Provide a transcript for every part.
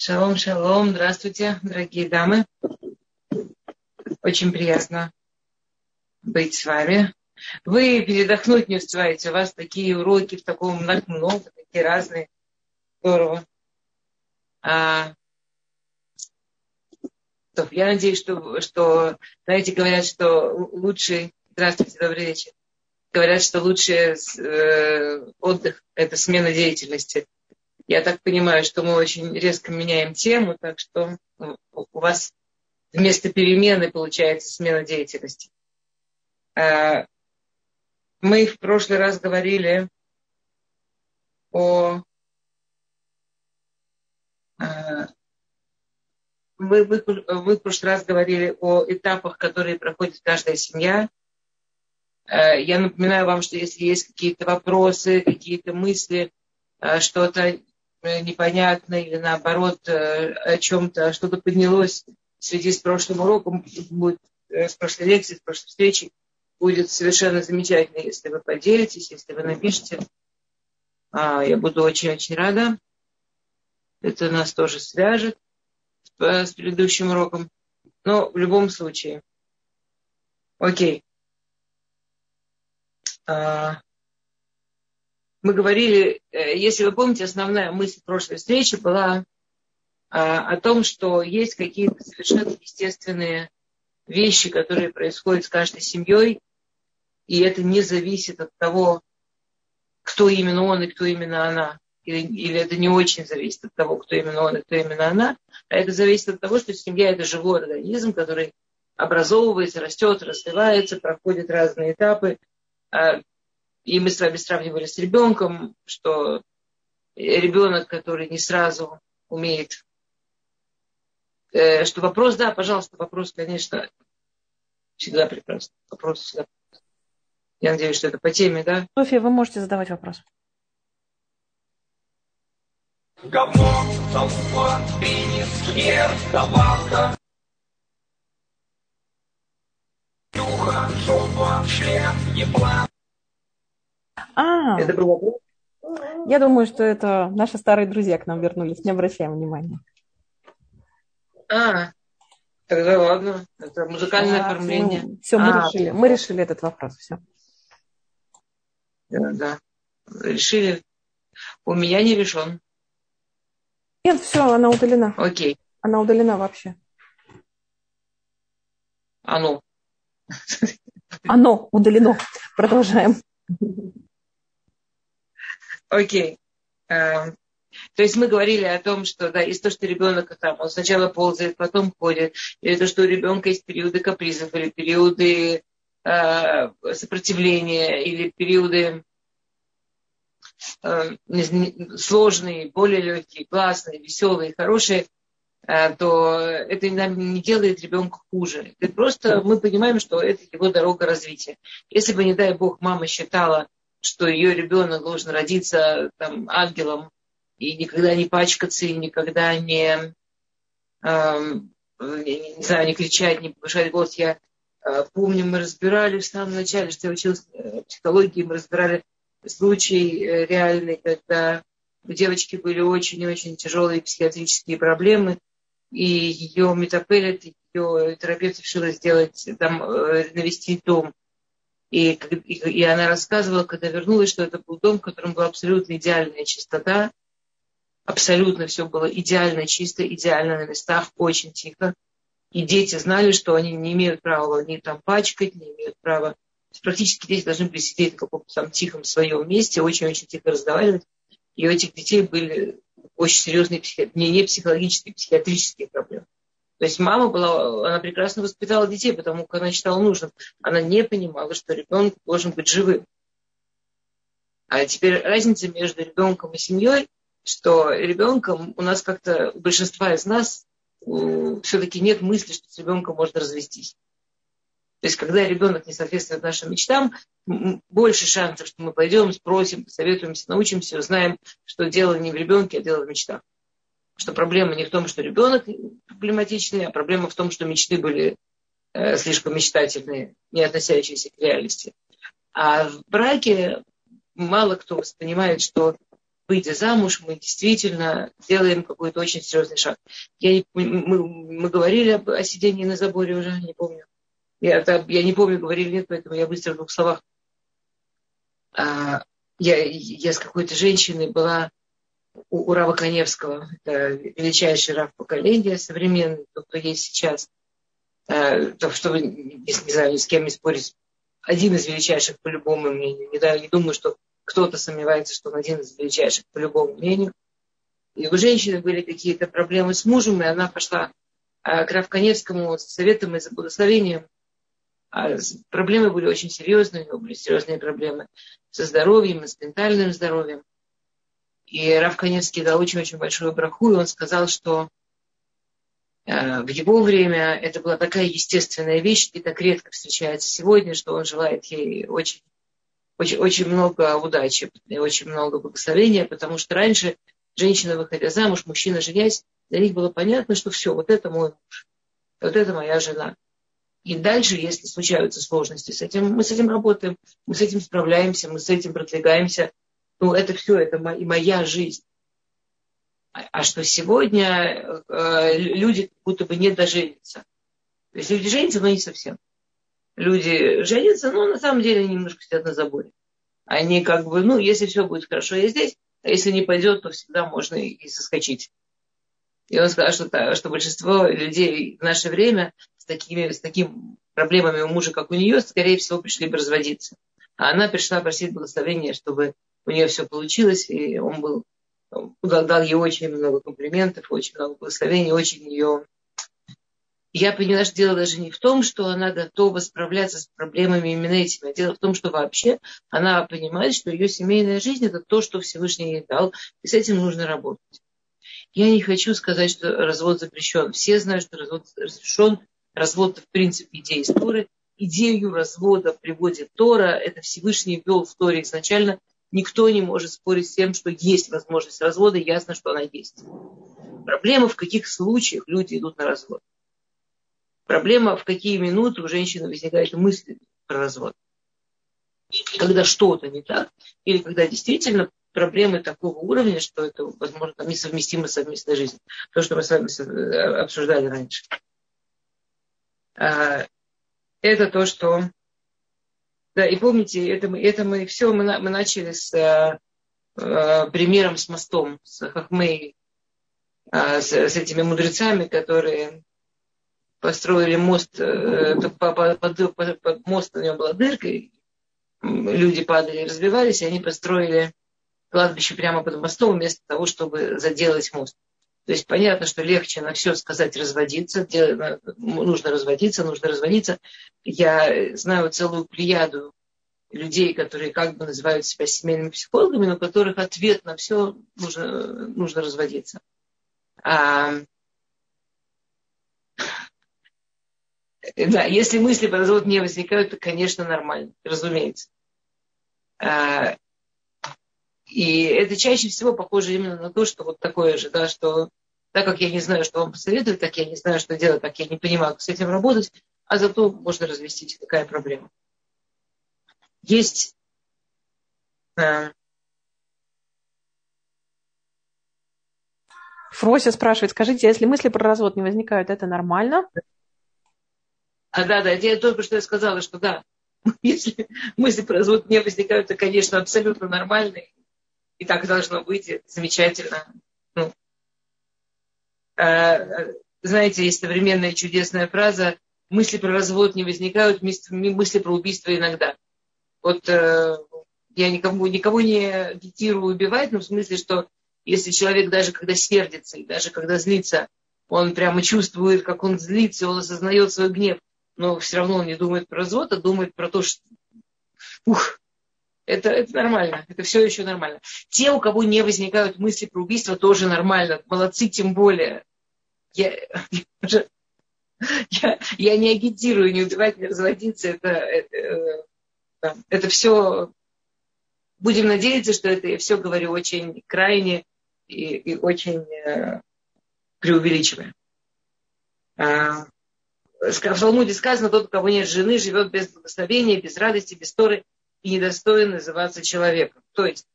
Шалом, шалом. Здравствуйте, дорогие дамы. Очень приятно быть с вами. Вы передохнуть не успеваете. У вас такие уроки в таком много, такие разные. Здорово. А, я надеюсь, что, что, знаете, говорят, что лучший... Здравствуйте, добрый вечер. Говорят, что лучший э, отдых – это смена деятельности. Я так понимаю, что мы очень резко меняем тему, так что ну, у вас вместо перемены получается смена деятельности. А, мы в прошлый раз говорили о а, мы, мы, мы в прошлый раз говорили о этапах, которые проходит каждая семья. А, я напоминаю вам, что если есть какие-то вопросы, какие-то мысли, что-то непонятно или наоборот э, о чем-то, что-то поднялось в связи с прошлым уроком, будет, э, с прошлой лекцией, с прошлой встречей, будет совершенно замечательно, если вы поделитесь, если вы напишите. А, я буду очень-очень рада. Это нас тоже свяжет с предыдущим уроком. Но в любом случае. Окей. А, мы говорили, э, если вы помните, основная мысль прошлой встречи была а, о том, что есть какие-то совершенно естественные вещи, которые происходят с каждой семьей, и это не зависит от того, кто именно он и кто именно она. Или, или это не очень зависит от того, кто именно он и кто именно она, а это зависит от того, что семья – это живой организм, который образовывается, растет, развивается, проходит разные этапы. И мы с вами сравнивали с ребенком, что ребенок, который не сразу умеет, э, что вопрос, да, пожалуйста, вопрос, конечно, всегда прекрасно. Вопрос всегда Я надеюсь, что это по теме, да? София, вы можете задавать вопрос. Говно, толпа, пенис, хер, жопа, член. А, это был вопрос? Я думаю, что это наши старые друзья к нам вернулись. Не обращаем внимания. А, тогда ладно. Это музыкальное а, оформление. Ну, все, мы а, решили. Мы решили этот вопрос. Все. Да, да. Решили. У меня не решен. Нет, все, она удалена. Окей. Она удалена вообще. Оно. Оно удалено. Продолжаем. Окей. Эм, то есть мы говорили о том, что да, из того, что ребенок там, он сначала ползает, потом ходит, или то, что у ребенка есть периоды капризов, или периоды э, сопротивления, или периоды э, сложные, более легкие, классные, веселые, хорошие, э, то это нам не делает ребенка хуже. Это просто мы понимаем, что это его дорога развития. Если бы, не дай бог, мама считала, что ее ребенок должен родиться там, ангелом и никогда не пачкаться, и никогда не, э, не, не знаю, не кричать, не повышать голос. Я э, помню, мы разбирали в самом начале, что я училась в психологии, мы разбирали случай э, реальный, когда у девочки были очень-очень тяжелые психиатрические проблемы, и ее метапелит, ее терапевт решила сделать, там, э, навести дом и, и, и она рассказывала, когда вернулась, что это был дом, в котором была абсолютно идеальная чистота. Абсолютно все было идеально чисто, идеально на местах, очень тихо. И дети знали, что они не имеют права ни там пачкать, не имеют права. Практически дети должны были сидеть в каком-то там тихом своем месте, очень-очень тихо разговаривать. И у этих детей были очень серьезные не, не психологические, психиатрические проблемы. То есть мама была, она прекрасно воспитала детей, потому как она считала нужным. Она не понимала, что ребенок должен быть живым. А теперь разница между ребенком и семьей, что ребенком у нас как-то, у большинства из нас все-таки нет мысли, что с ребенком можно развестись. То есть, когда ребенок не соответствует нашим мечтам, больше шансов, что мы пойдем, спросим, посоветуемся, научимся, узнаем, что дело не в ребенке, а дело в мечтах что проблема не в том, что ребенок проблематичный, а проблема в том, что мечты были э, слишком мечтательные, не относящиеся к реальности. А в браке мало кто воспринимает, что выйдя замуж, мы действительно делаем какой-то очень серьезный шаг. Я мы, мы говорили об, о сидении на заборе уже, не помню. Я, я не помню, говорили нет, поэтому я быстро в двух словах. А, я, я с какой-то женщиной была у, у Рава Коневского, это величайший рав поколения современный, тот, кто есть сейчас. А, то, чтобы, если не знаю, с кем не спорить, один из величайших по любому мнению. Не, да, не думаю, что кто-то сомневается, что он один из величайших по любому мнению. И у женщины были какие-то проблемы с мужем, и она пошла а, к Равканевскому с советом и за благословением. А проблемы были очень серьезные, у него были серьезные проблемы со здоровьем, с ментальным здоровьем. И Рав Каневский дал очень-очень большую браху, и он сказал, что э, в его время это была такая естественная вещь, и так редко встречается сегодня, что он желает ей очень очень, очень много удачи и очень много благословения, потому что раньше женщина, выходя замуж, мужчина, женясь, для них было понятно, что все, вот это мой муж, вот это моя жена. И дальше, если случаются сложности с этим, мы с этим работаем, мы с этим справляемся, мы с этим продвигаемся. Ну, это все, это моя, моя жизнь. А, а что сегодня э, люди как будто бы не доженятся. То есть люди женятся, но не совсем люди женятся, но на самом деле немножко сидят на заборе. Они как бы, ну, если все будет хорошо, я здесь, а если не пойдет, то всегда можно и соскочить. И он сказал, что, что большинство людей в наше время с такими, с такими проблемами у мужа, как у нее, скорее всего, пришли бы разводиться. А она пришла просить благословения, чтобы у нее все получилось, и он был, дал ей очень много комплиментов, очень много благословений, очень ее я поняла, что дело даже не в том, что она готова справляться с проблемами именно этими, а дело в том, что вообще она понимает, что ее семейная жизнь это то, что Всевышний ей дал, и с этим нужно работать. Я не хочу сказать, что развод запрещен. Все знают, что развод разрешен. Развод, в принципе, идея из Торы. Идею развода приводит Тора. Это Всевышний ввел в Торе изначально. Никто не может спорить с тем, что есть возможность развода. Ясно, что она есть. Проблема, в каких случаях люди идут на развод. Проблема, в какие минуты у женщины возникает мысль про развод. Когда что-то не так, или когда действительно проблемы такого уровня, что это, возможно, несовместимо с совместной жизнью. То, что мы с вами обсуждали раньше. А, это то, что... Да, и помните, это мы, это мы все, мы, мы начали с а, а, примером с мостом, с Хахмей, а, с, с этими мудрецами, которые построили мост, э, под, под, под мост на нем была дырка, и люди падали и разбивались, и они построили кладбище прямо под мостом вместо того, чтобы заделать мост. То есть понятно, что легче на все сказать разводиться, нужно разводиться, нужно разводиться. Я знаю целую плеяду людей, которые как бы называют себя семейными психологами, но которых ответ на все нужно, нужно разводиться. А Да, если мысли по разводу не возникают, то, конечно, нормально, разумеется. А, и это чаще всего похоже именно на то, что вот такое же, да, что так как я не знаю, что вам посоветовать, так я не знаю, что делать, так я не понимаю, как с этим работать, а зато можно развестись. Какая проблема? Есть а, Фрося спрашивает, скажите, если мысли про развод не возникают, это нормально? А да, да, я только что я сказала, что да, если мысли про развод не возникают, то, конечно, абсолютно нормально. И так должно быть, это замечательно. А, знаете, есть современная чудесная фраза «мысли про развод не возникают, мысли про убийство иногда». Вот э, я никому, никого не агитирую убивать, но в смысле, что если человек даже когда сердится, и даже когда злится, он прямо чувствует, как он злится, он осознает свой гнев, но все равно он не думает про развод, а думает про то, что ух, это, это нормально, это все еще нормально. Те, у кого не возникают мысли про убийство, тоже нормально. Молодцы, тем более. Я, я, я не агитирую не убивать, не разводиться. Это, это, это все... Будем надеяться, что это я все говорю очень крайне и, и очень э, преувеличивая. А, в Талмуде сказано, тот, у кого нет жены, живет без благословения, без радости, без торы и недостоин называться человеком. То есть,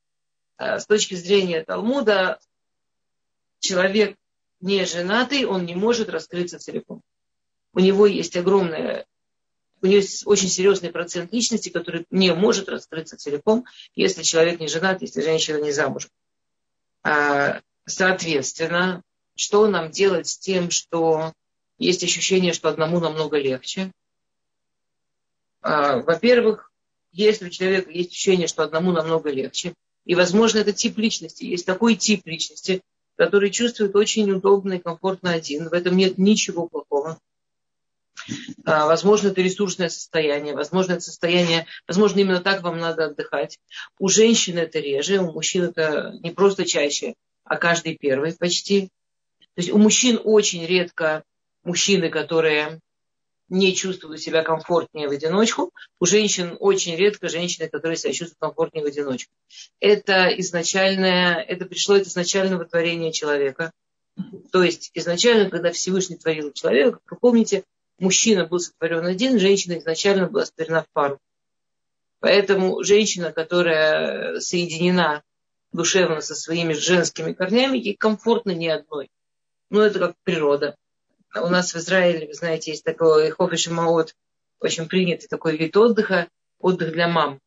э, с точки зрения Талмуда, человек не женатый, он не может раскрыться целиком. У него есть огромная, у него есть очень серьезный процент личности, который не может раскрыться целиком, если человек не женат, если женщина не замужем. А, соответственно, что нам делать с тем, что есть ощущение, что одному намного легче? А, во-первых, если у человека есть ощущение, что одному намного легче, и, возможно, это тип личности, есть такой тип личности, который чувствует очень удобно и комфортно один, в этом нет ничего плохого. А, возможно, это ресурсное состояние, возможно, это состояние, возможно, именно так вам надо отдыхать. У женщин это реже, у мужчин это не просто чаще, а каждый первый почти. То есть у мужчин очень редко мужчины, которые не чувствуют себя комфортнее в одиночку. У женщин очень редко женщины, которые себя чувствуют комфортнее в одиночку. Это изначальное, это пришло от изначального творения человека. То есть изначально, когда Всевышний творил человека, вы помните, мужчина был сотворен один, женщина изначально была сотворена в пару. Поэтому женщина, которая соединена душевно со своими женскими корнями, ей комфортно ни одной. Ну, это как природа. У нас в Израиле, вы знаете, есть такой хофиш маот, очень принятый такой вид отдыха, отдых для мам.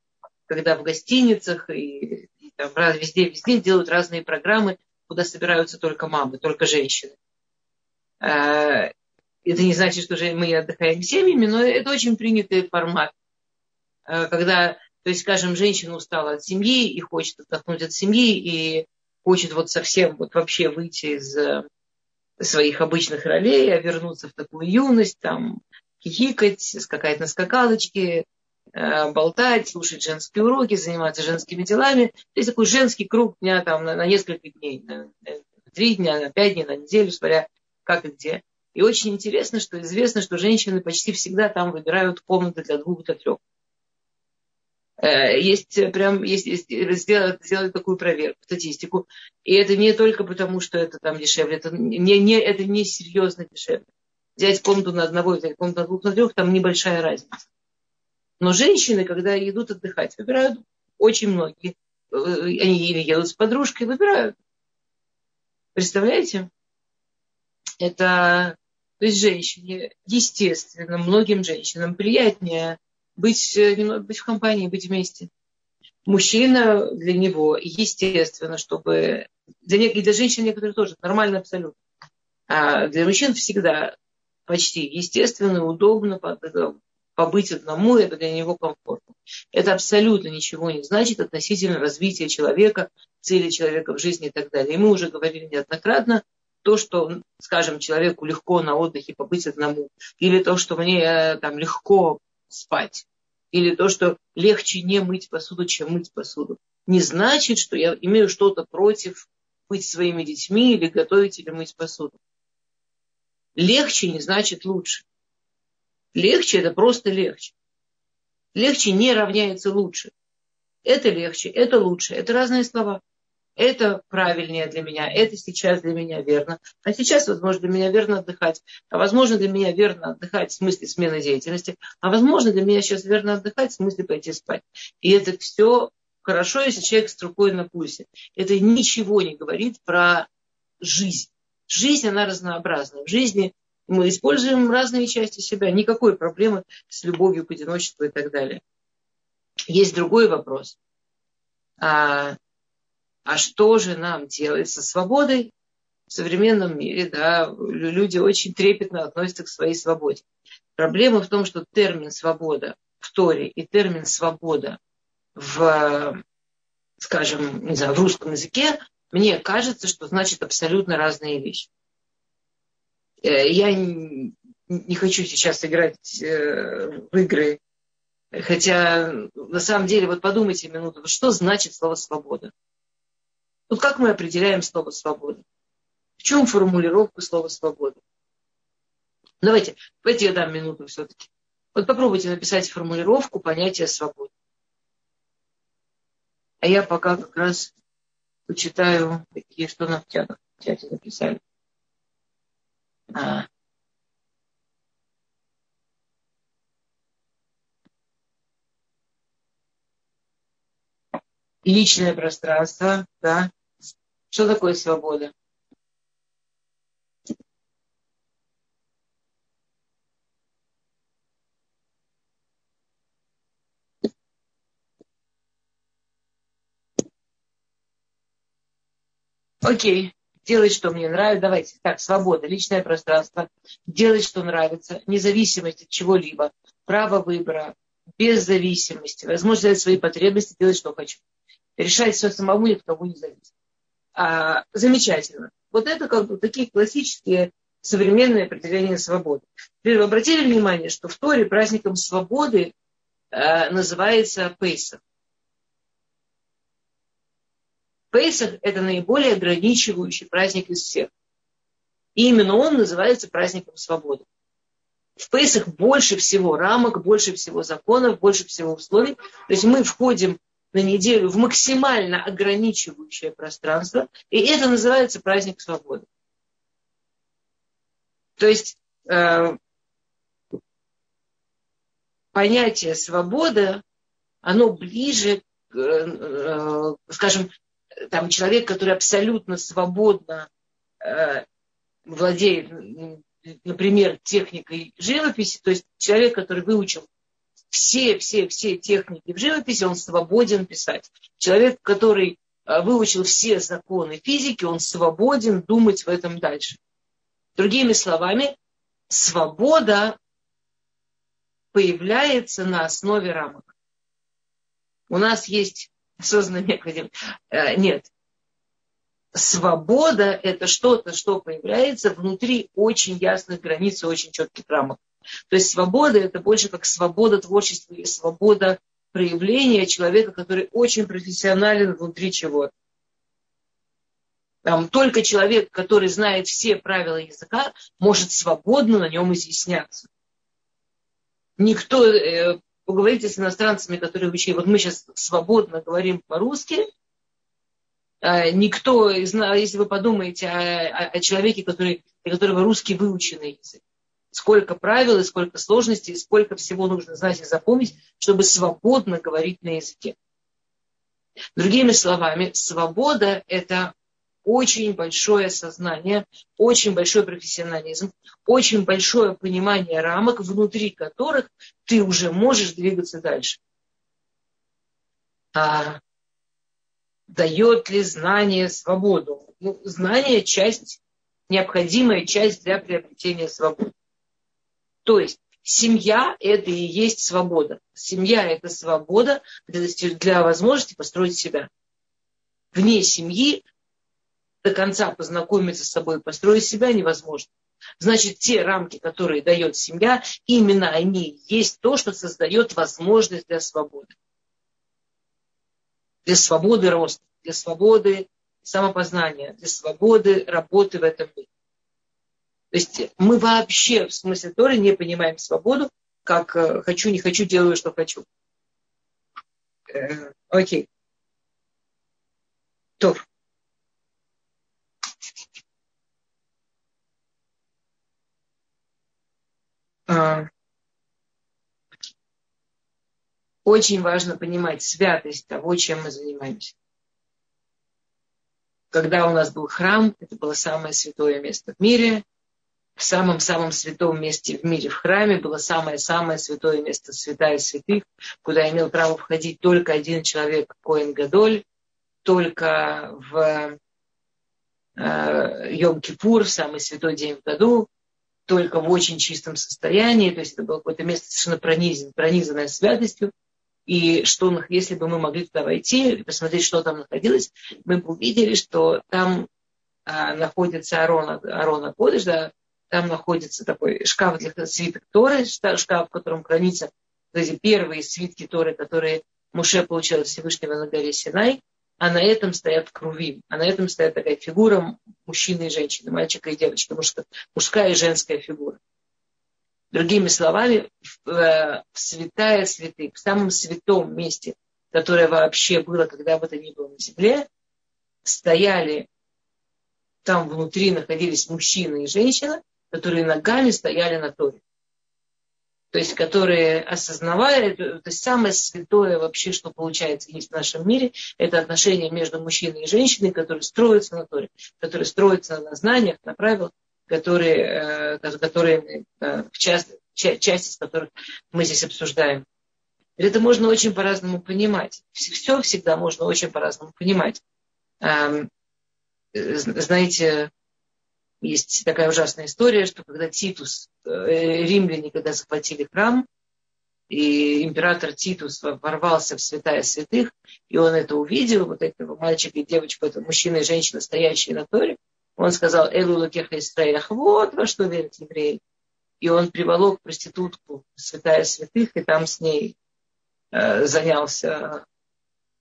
Когда в гостиницах и, и там везде, везде делают разные программы, куда собираются только мамы, только женщины. А, это не значит, что мы отдыхаем семьями, но это очень принятый формат. А, когда, то есть, скажем, женщина устала от семьи и хочет отдохнуть от семьи, и хочет вот совсем вот вообще выйти из своих обычных ролей, а вернуться в такую юность, там, хихикать, скакать на скакалочке, э, болтать, слушать женские уроки, заниматься женскими делами. То есть такой женский круг дня там, на, на несколько дней, на, на три дня, на пять дней, на неделю, смотря как и где. И очень интересно, что известно, что женщины почти всегда там выбирают комнаты для двух, для трех. Э, есть прям, есть, есть сделать, сделать такую проверку, статистику. И это не только потому, что это там дешевле, это не, не, это не серьезно дешевле. Взять комнату на одного, взять комнату на двух, на трех, там небольшая разница. Но женщины, когда идут отдыхать, выбирают очень многие. Э, они или едут с подружкой, выбирают. Представляете? Это, то есть женщине, естественно, многим женщинам приятнее быть, э, быть в компании, быть вместе. Мужчина для него, естественно, чтобы... Для, и для женщин некоторых тоже нормально абсолютно. А для мужчин всегда почти естественно, удобно побыть одному, это для него комфортно. Это абсолютно ничего не значит относительно развития человека, цели человека в жизни и так далее. И мы уже говорили неоднократно, то, что, скажем, человеку легко на отдыхе побыть одному, или то, что мне э, там легко спать. Или то, что легче не мыть посуду, чем мыть посуду. Не значит, что я имею что-то против быть своими детьми или готовить или мыть посуду. Легче не значит лучше. Легче это просто легче. Легче не равняется лучше. Это легче, это лучше. Это разные слова это правильнее для меня, это сейчас для меня верно. А сейчас, возможно, для меня верно отдыхать. А возможно, для меня верно отдыхать в смысле смены деятельности. А возможно, для меня сейчас верно отдыхать в смысле пойти спать. И это все хорошо, если человек с рукой на пульсе. Это ничего не говорит про жизнь. Жизнь, она разнообразна. В жизни мы используем разные части себя. Никакой проблемы с любовью к одиночеству и так далее. Есть другой вопрос. А, а что же нам делать со свободой в современном мире? Да, люди очень трепетно относятся к своей свободе. Проблема в том, что термин свобода в Торе и термин свобода в, скажем, не знаю, в русском языке, мне кажется, что значит абсолютно разные вещи. Э, я не хочу сейчас играть э, в игры, хотя на самом деле, вот подумайте минуту, что значит слово свобода? Вот как мы определяем слово свобода? В чем формулировка слова свобода? Давайте, давайте я дам минуту все-таки. Вот попробуйте написать формулировку понятия свободы. А я пока как раз почитаю, какие, что нам в чате, написали. А. личное пространство, да. Что такое свобода? Окей, делать, что мне нравится. Давайте, так, свобода, личное пространство, делать, что нравится, независимость от чего-либо, право выбора, без зависимости, возможность взять свои потребности, делать, что хочу. Решать все самому, ни от кого не зависит. А, замечательно. Вот это как бы такие классические современные определения свободы. Теперь вы обратили внимание, что в Торе праздником свободы э, называется Пейсах. Пейсах – это наиболее ограничивающий праздник из всех. И именно он называется праздником свободы. В Пейсах больше всего рамок, больше всего законов, больше всего условий. То есть мы входим на неделю в максимально ограничивающее пространство, и это называется праздник свободы. То есть э, понятие свобода, оно ближе, э, э, скажем, там человек, который абсолютно свободно э, владеет, например, техникой живописи, то есть человек, который выучил все, все, все техники в живописи, он свободен писать. Человек, который э, выучил все законы физики, он свободен думать в этом дальше. Другими словами, свобода появляется на основе рамок. У нас есть осознанно необходим. Э, нет. Свобода – это что-то, что появляется внутри очень ясных границ и очень четких рамок. То есть свобода – это больше как свобода творчества или свобода проявления человека, который очень профессионален внутри чего-то. Там, только человек, который знает все правила языка, может свободно на нем изъясняться. Никто, э, поговорите с иностранцами, которые учили. Вот мы сейчас свободно говорим по-русски. А, никто, если вы подумаете о, о, человеке, который, для которого русский выученный язык, сколько правил и сколько сложностей, и сколько всего нужно знать и запомнить, чтобы свободно говорить на языке. Другими словами, свобода – это очень большое сознание, очень большой профессионализм, очень большое понимание рамок, внутри которых ты уже можешь двигаться дальше. А дает ли знание свободу? Ну, знание – часть, необходимая часть для приобретения свободы. То есть семья – это и есть свобода. Семья – это свобода для, для возможности построить себя. Вне семьи до конца познакомиться с собой, построить себя невозможно. Значит, те рамки, которые дает семья, именно они есть то, что создает возможность для свободы. Для свободы роста, для свободы самопознания, для свободы работы в этом мире. То есть мы вообще в смысле Торы не понимаем свободу, как э, хочу, не хочу, делаю, что хочу. Э, окей. То. А, очень важно понимать святость того, чем мы занимаемся. Когда у нас был храм, это было самое святое место в мире. В самом-самом святом месте в мире, в храме, было самое-самое святое место, святая святых, куда имел право входить только один человек, Коэн Гадоль, только в э, Йом-Кипур, самый святой день в году, только в очень чистом состоянии, то есть это было какое-то место совершенно пронизан, пронизанное святостью. И что, если бы мы могли туда войти и посмотреть, что там находилось, мы бы увидели, что там а, находится Арона, Арона Кодыш, да, там находится такой шкаф для свиток Торы, шкаф, в котором хранится эти первые свитки Торы, которые Муше получил от Всевышнего на горе Синай а на этом стоят крувим, а на этом стоит такая фигура мужчины и женщины, мальчика и девочки, мужская, мужская и женская фигура. Другими словами, в, э, святая святых, в самом святом месте, которое вообще было, когда бы то ни было на земле, стояли, там внутри находились мужчина и женщина, которые ногами стояли на торе. то есть которые осознавали, то есть самое святое вообще, что получается есть в нашем мире, это отношения между мужчиной и женщиной, которые строятся на Торе, которые строятся на знаниях, на правилах, которые, э, которые э, в части, части из которых мы здесь обсуждаем. Это можно очень по-разному понимать. Все всегда можно очень по-разному понимать. Эм, знаете, есть такая ужасная история, что когда Титус, э, римляне, когда захватили храм, и император Титус ворвался в святая святых, и он это увидел, вот этого мальчика и девочку, это мужчина и женщина, стоящие на Торе, он сказал, Элу Лакеха Исраилях, вот во что верят евреи. И он приволок проститутку святая святых, и там с ней э, занялся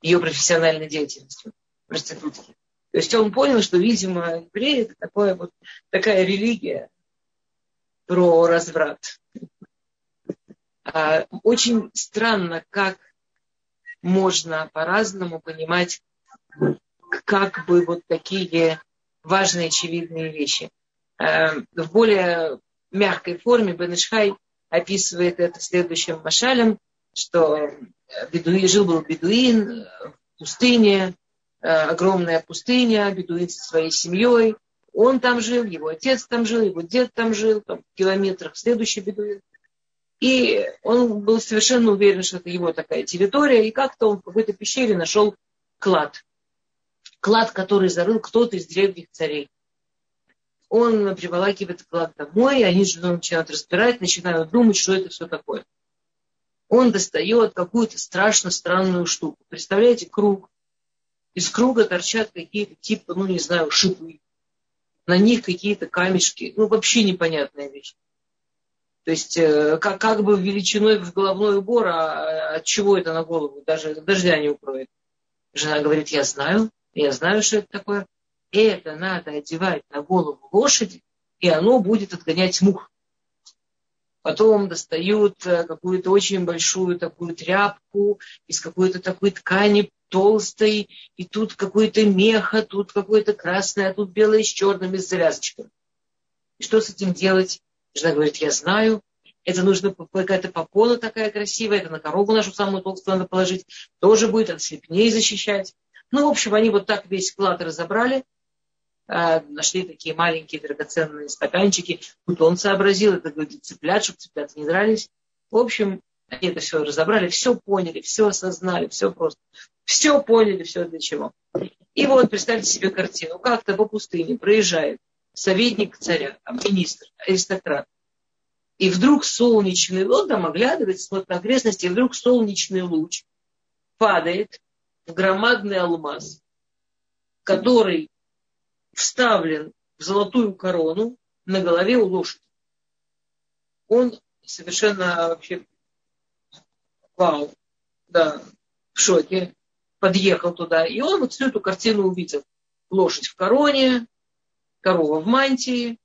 ее профессиональной деятельностью проститутки. То есть он понял, что, видимо, евреи это такое вот, такая религия про разврат. А, очень странно, как можно по-разному понимать, как бы вот такие важные, очевидные вещи. А, в более мягкой форме Бенешхай описывает это следующим машалем, что бедуин, жил был бедуин в пустыне, огромная пустыня, бедуин со своей семьей. Он там жил, его отец там жил, его дед там жил, там, в километрах следующий бедуин. И он был совершенно уверен, что это его такая территория. И как-то он в какой-то пещере нашел клад. Клад, который зарыл кто-то из древних царей. Он приволакивает клад домой, и они же начинают разбирать, начинают думать, что это все такое. Он достает какую-то страшно странную штуку. Представляете, круг, из круга торчат какие-то типа, ну не знаю, шипы. На них какие-то камешки. Ну вообще непонятная вещь. То есть э, как, как бы величиной в головной убор, а от чего это на голову? Даже дождя не укроет. Жена говорит, я знаю, я знаю, что это такое. Это надо одевать на голову лошади, и оно будет отгонять мух. Потом достают э, какую-то очень большую такую тряпку из какой-то такой ткани толстой, и тут какой-то меха, тут какой-то красный, а тут белое с черным и с завязочками. И что с этим делать? Жена говорит, я знаю, это нужно какая-то попона такая красивая, это на корову нашу самую толстую надо положить, тоже будет от слепней защищать. Ну, в общем, они вот так весь клад разобрали, а, нашли такие маленькие драгоценные стаканчики. Тут он сообразил, это говорит, цыплят, чтобы цыплята не дрались. В общем, они это все разобрали, все поняли, все осознали, все просто. Все поняли, все для чего. И вот представьте себе картину. Как-то по пустыне проезжает советник царя, министр, аристократ. И вдруг солнечный луч, там оглядывается, смотрит на окрестности, и вдруг солнечный луч падает в громадный алмаз, который вставлен в золотую корону на голове у лошади. Он совершенно вообще вау, да, в шоке, подъехал туда, и он вот всю эту картину увидел. Лошадь в короне, корова в мантии,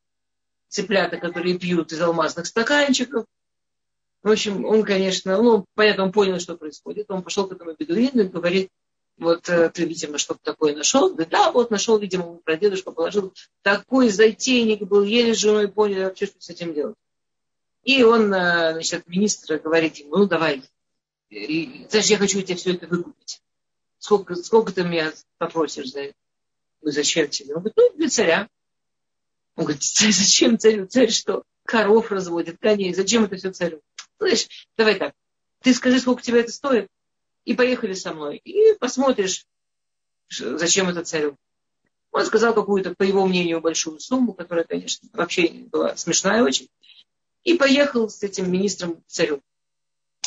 цыплята, которые пьют из алмазных стаканчиков. В общем, он, конечно, ну, понятно, он понял, что происходит. Он пошел к этому бедуину и говорит, вот э, ты, видимо, что-то такое нашел. Да, да, вот нашел, видимо, про дедушку положил. Такой затейник был, еле с женой поняли вообще, что с этим делать. И он, э, значит, министр говорит ему, ну давай, и, знаешь, я хочу тебе все это выкупить. Сколько, сколько ты меня попросишь за это? Ну, зачем тебе? Он говорит, ну, для царя. Он говорит, зачем царю? Царь что? Коров разводит, коней. Зачем это все царю? Ну, знаешь, давай так. Ты скажи, сколько тебе это стоит, и поехали со мной. И посмотришь, зачем это царю. Он сказал какую-то, по его мнению, большую сумму, которая, конечно, вообще была смешная очень. И поехал с этим министром к царю.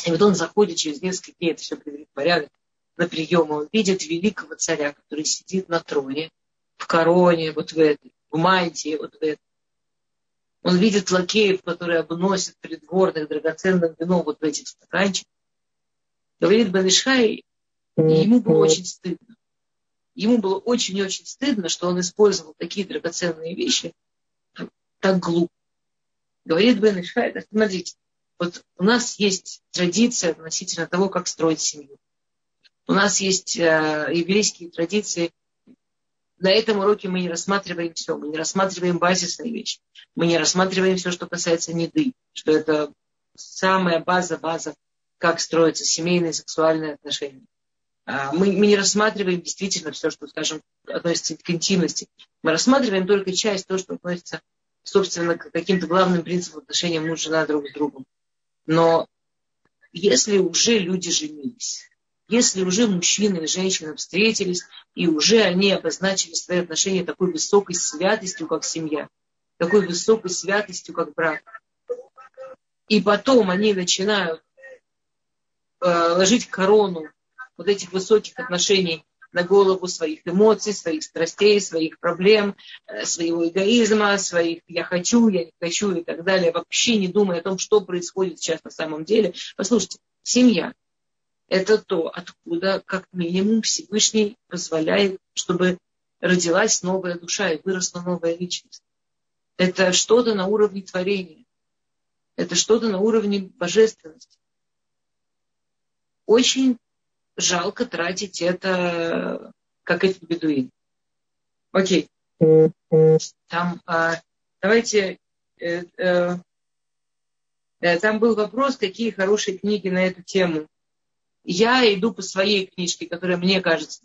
И вот он заходит через несколько дней, это все приведет в порядок, на прием, он видит великого царя, который сидит на троне, в короне, вот в этой, в мантии, вот в этой. Он видит лакеев, которые обносят придворных драгоценным вином вот в этих стаканчиках. Говорит Банишхай, ему было очень стыдно. Ему было очень-очень стыдно, что он использовал такие драгоценные вещи так глупо. Говорит Бенишхай, смотрите, вот у нас есть традиция относительно того, как строить семью. У нас есть э, еврейские традиции. На этом уроке мы не рассматриваем все. Мы не рассматриваем базисные вещи. Мы не рассматриваем все, что касается неды. Что это самая база, база, как строятся семейные сексуальные отношения. А, мы, мы не рассматриваем действительно все, что, скажем, относится к интимности. Мы рассматриваем только часть того, что относится, собственно, к каким-то главным принципам отношения муж-жена друг с другом. Но если уже люди женились, если уже мужчина и женщина встретились, и уже они обозначили свои отношения такой высокой святостью, как семья, такой высокой святостью, как брак, и потом они начинают ложить корону вот этих высоких отношений на голову своих эмоций, своих страстей, своих проблем, э, своего эгоизма, своих «я хочу», «я не хочу» и так далее, вообще не думая о том, что происходит сейчас на самом деле. Послушайте, семья – это то, откуда, как минимум, Всевышний позволяет, чтобы родилась новая душа и выросла новая личность. Это что-то на уровне творения. Это что-то на уровне божественности. Очень жалко тратить это, как этот бедуин. Окей. Там, а, давайте, э, э, э, там был вопрос, какие хорошие книги на эту тему. Я иду по своей книжке, которая мне кажется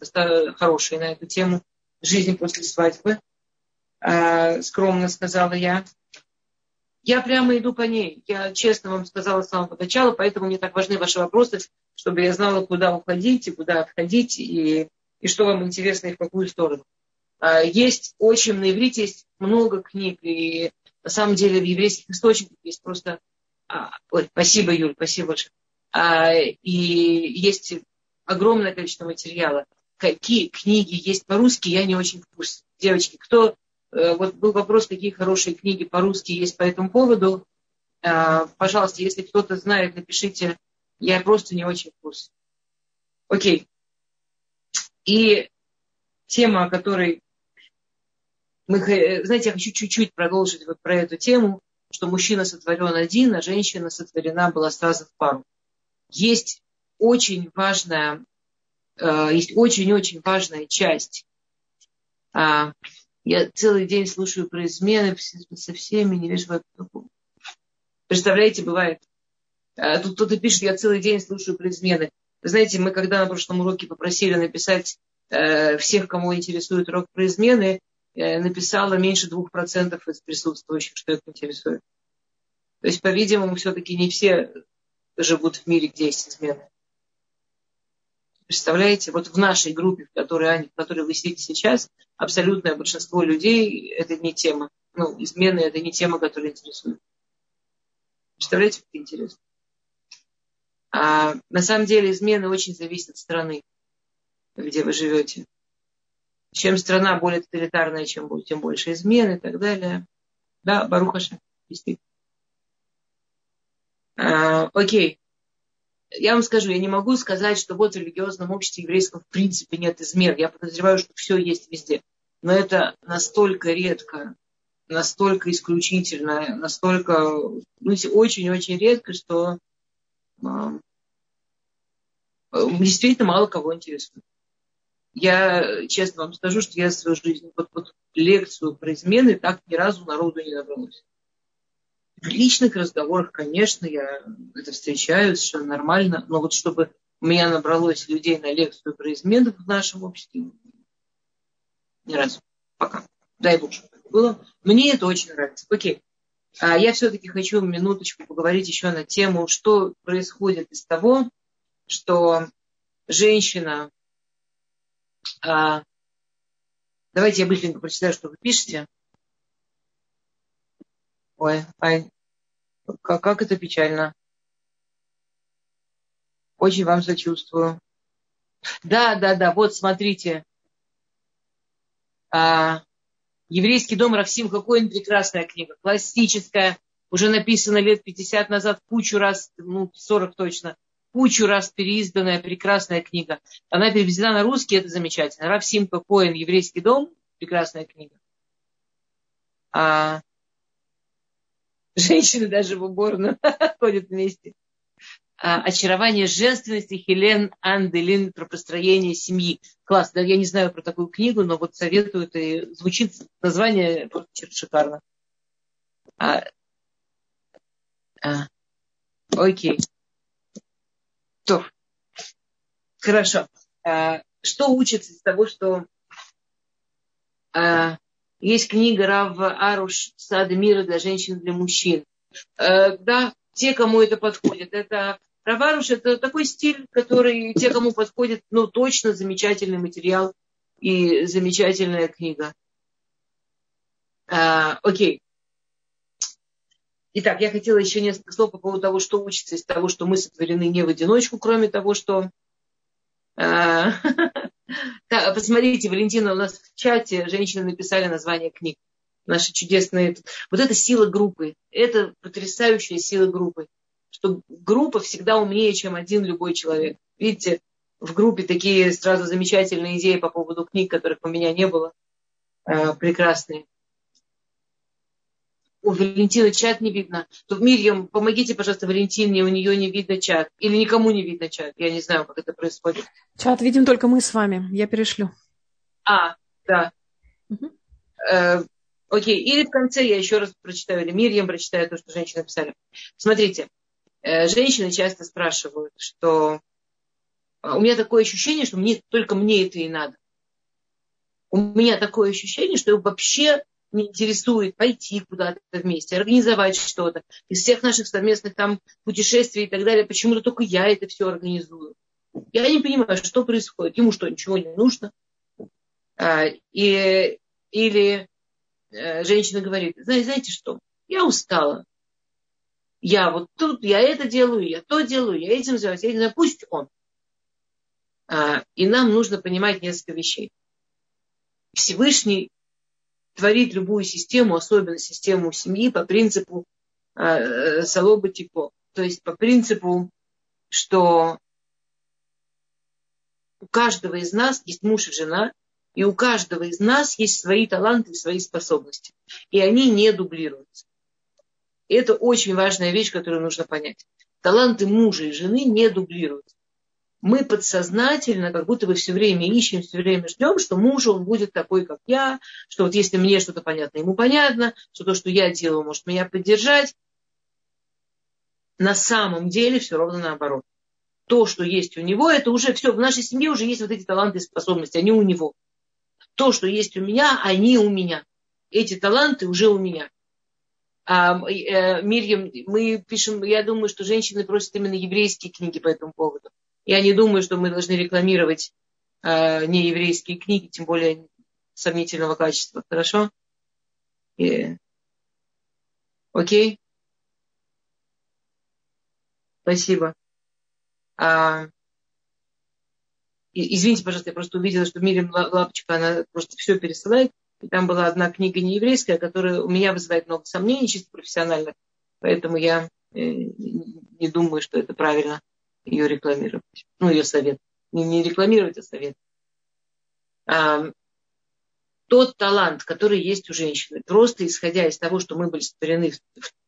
хорошей на эту тему «Жизнь после свадьбы», а, скромно сказала я. Я прямо иду по ней. Я честно вам сказала с самого начала, поэтому мне так важны ваши вопросы, чтобы я знала, куда уходить и куда отходить, и, и что вам интересно и в какую сторону. А, есть очень, на иврите есть много книг, и на самом деле в еврейских источниках есть просто... А, ой, спасибо, Юль, спасибо большое. А, и есть огромное количество материала. Какие книги есть по-русски, я не очень в курсе. Девочки, кто вот был вопрос, какие хорошие книги по-русски есть по этому поводу. Э, пожалуйста, если кто-то знает, напишите. Я просто не очень в курсе. Окей. И тема, о которой мы, знаете, я хочу чуть-чуть продолжить вот про эту тему, что мужчина сотворен один, а женщина сотворена была сразу в пару. Есть очень важная, э, есть очень-очень важная часть а, я целый день слушаю про измены со всеми, не вижу в Представляете, бывает. А тут кто-то пишет, я целый день слушаю про измены. Знаете, мы когда на прошлом уроке попросили написать э, всех, кому интересует урок про измены, э, написала меньше двух процентов из присутствующих, что их интересует. То есть, по-видимому, все-таки не все живут в мире, где есть измены. Представляете, вот в нашей группе, в которой, в которой вы сидите сейчас, абсолютное большинство людей это не тема. Ну, измены это не тема, которая интересует. Представляете, как интересно? А на самом деле измены очень зависят от страны, где вы живете. Чем страна более тоталитарная, чем будет, тем больше измен и так далее. Да, Барухаша, действительно. А, окей я вам скажу, я не могу сказать, что вот в религиозном обществе еврейском в принципе нет измен. Я подозреваю, что все есть везде. Но это настолько редко, настолько исключительно, настолько ну, очень-очень редко, что э, действительно мало кого интересует. Я честно вам скажу, что я свою жизнь, вот, вот лекцию про измены так ни разу народу не набралась. В личных разговорах, конечно, я это встречаю, совершенно нормально, но вот чтобы у меня набралось людей на лекцию про измены в нашем обществе, ни разу. Пока. Дай Бог, чтобы это было. Мне это очень нравится. Окей. А я все-таки хочу минуточку поговорить еще на тему, что происходит из того, что женщина... А, давайте я быстренько прочитаю, что вы пишете. Ой, ай, как, как это печально. Очень вам сочувствую. Да, да, да, вот смотрите. А, Еврейский дом Рафсим Хакоин прекрасная книга, классическая, уже написана лет 50 назад, кучу раз, ну, 40 точно, кучу раз переизданная прекрасная книга. Она переведена на русский, это замечательно. Рафсим Хакоин, Еврейский дом, прекрасная книга. А, Женщины даже в уборную ходят вместе. А, очарование женственности Хелен Анделин про построение семьи. Класс, да, я не знаю про такую книгу, но вот советую, это звучит название шикарно. А, а, Окей. То. Хорошо. А, что учится из того, что а, есть книга Рава Аруш «Сады мира для женщин и для мужчин». А, да, те, кому это подходит. Это Раваруш – это такой стиль, который те, кому подходит, ну, точно замечательный материал и замечательная книга. А, окей. Итак, я хотела еще несколько слов по поводу того, что учится из того, что мы сотворены не в одиночку, кроме того, что... А, посмотрите, Валентина, у нас в чате женщины написали название книг. Наши чудесные... Вот это сила группы. Это потрясающая сила группы. Что группа всегда умнее, чем один любой человек. Видите, в группе такие сразу замечательные идеи по поводу книг, которых у меня не было. А, прекрасные у Валентины чат не видно. То Мирьям, помогите, пожалуйста, Валентине, у нее не видно чат. Или никому не видно чат. Я не знаю, как это происходит. Чат видим только мы с вами. Я перешлю. А, да. Угу. Э, окей. Или в конце я еще раз прочитаю, или Мирьям прочитаю то, что женщины написали. Смотрите, э, женщины часто спрашивают, что «А у меня такое ощущение, что мне, только мне это и надо. У меня такое ощущение, что я вообще не интересует пойти куда-то вместе, организовать что-то. Из всех наших совместных там путешествий и так далее, почему-то только я это все организую. Я не понимаю, что происходит. Ему что, ничего не нужно? А, и, или э, женщина говорит, знаете, знаете что, я устала. Я вот тут, я это делаю, я то делаю, я этим занимаюсь, я этим пусть он. А, и нам нужно понимать несколько вещей. Всевышний творит любую систему, особенно систему семьи, по принципу э, Салоба Тико. То есть по принципу, что у каждого из нас есть муж и жена, и у каждого из нас есть свои таланты и свои способности. И они не дублируются. И это очень важная вещь, которую нужно понять. Таланты мужа и жены не дублируются мы подсознательно как будто бы все время ищем, все время ждем, что муж, он будет такой, как я, что вот если мне что-то понятно, ему понятно, что то, что я делаю, может меня поддержать. На самом деле все ровно наоборот. То, что есть у него, это уже все, в нашей семье уже есть вот эти таланты и способности, они у него. То, что есть у меня, они у меня. Эти таланты уже у меня. А, э, Мирьям, мы пишем, я думаю, что женщины просят именно еврейские книги по этому поводу. Я не думаю, что мы должны рекламировать э, нееврейские книги, тем более сомнительного качества. Хорошо? И... Окей? Спасибо. А... Извините, пожалуйста, я просто увидела, что Мирим Лапочка, она просто все пересылает. И там была одна книга нееврейская, которая у меня вызывает много сомнений, чисто профессионально. Поэтому я э, не думаю, что это правильно ее рекламировать. Ну, ее совет. Не, не рекламировать, а совет. А, тот талант, который есть у женщины, просто исходя из того, что мы были створены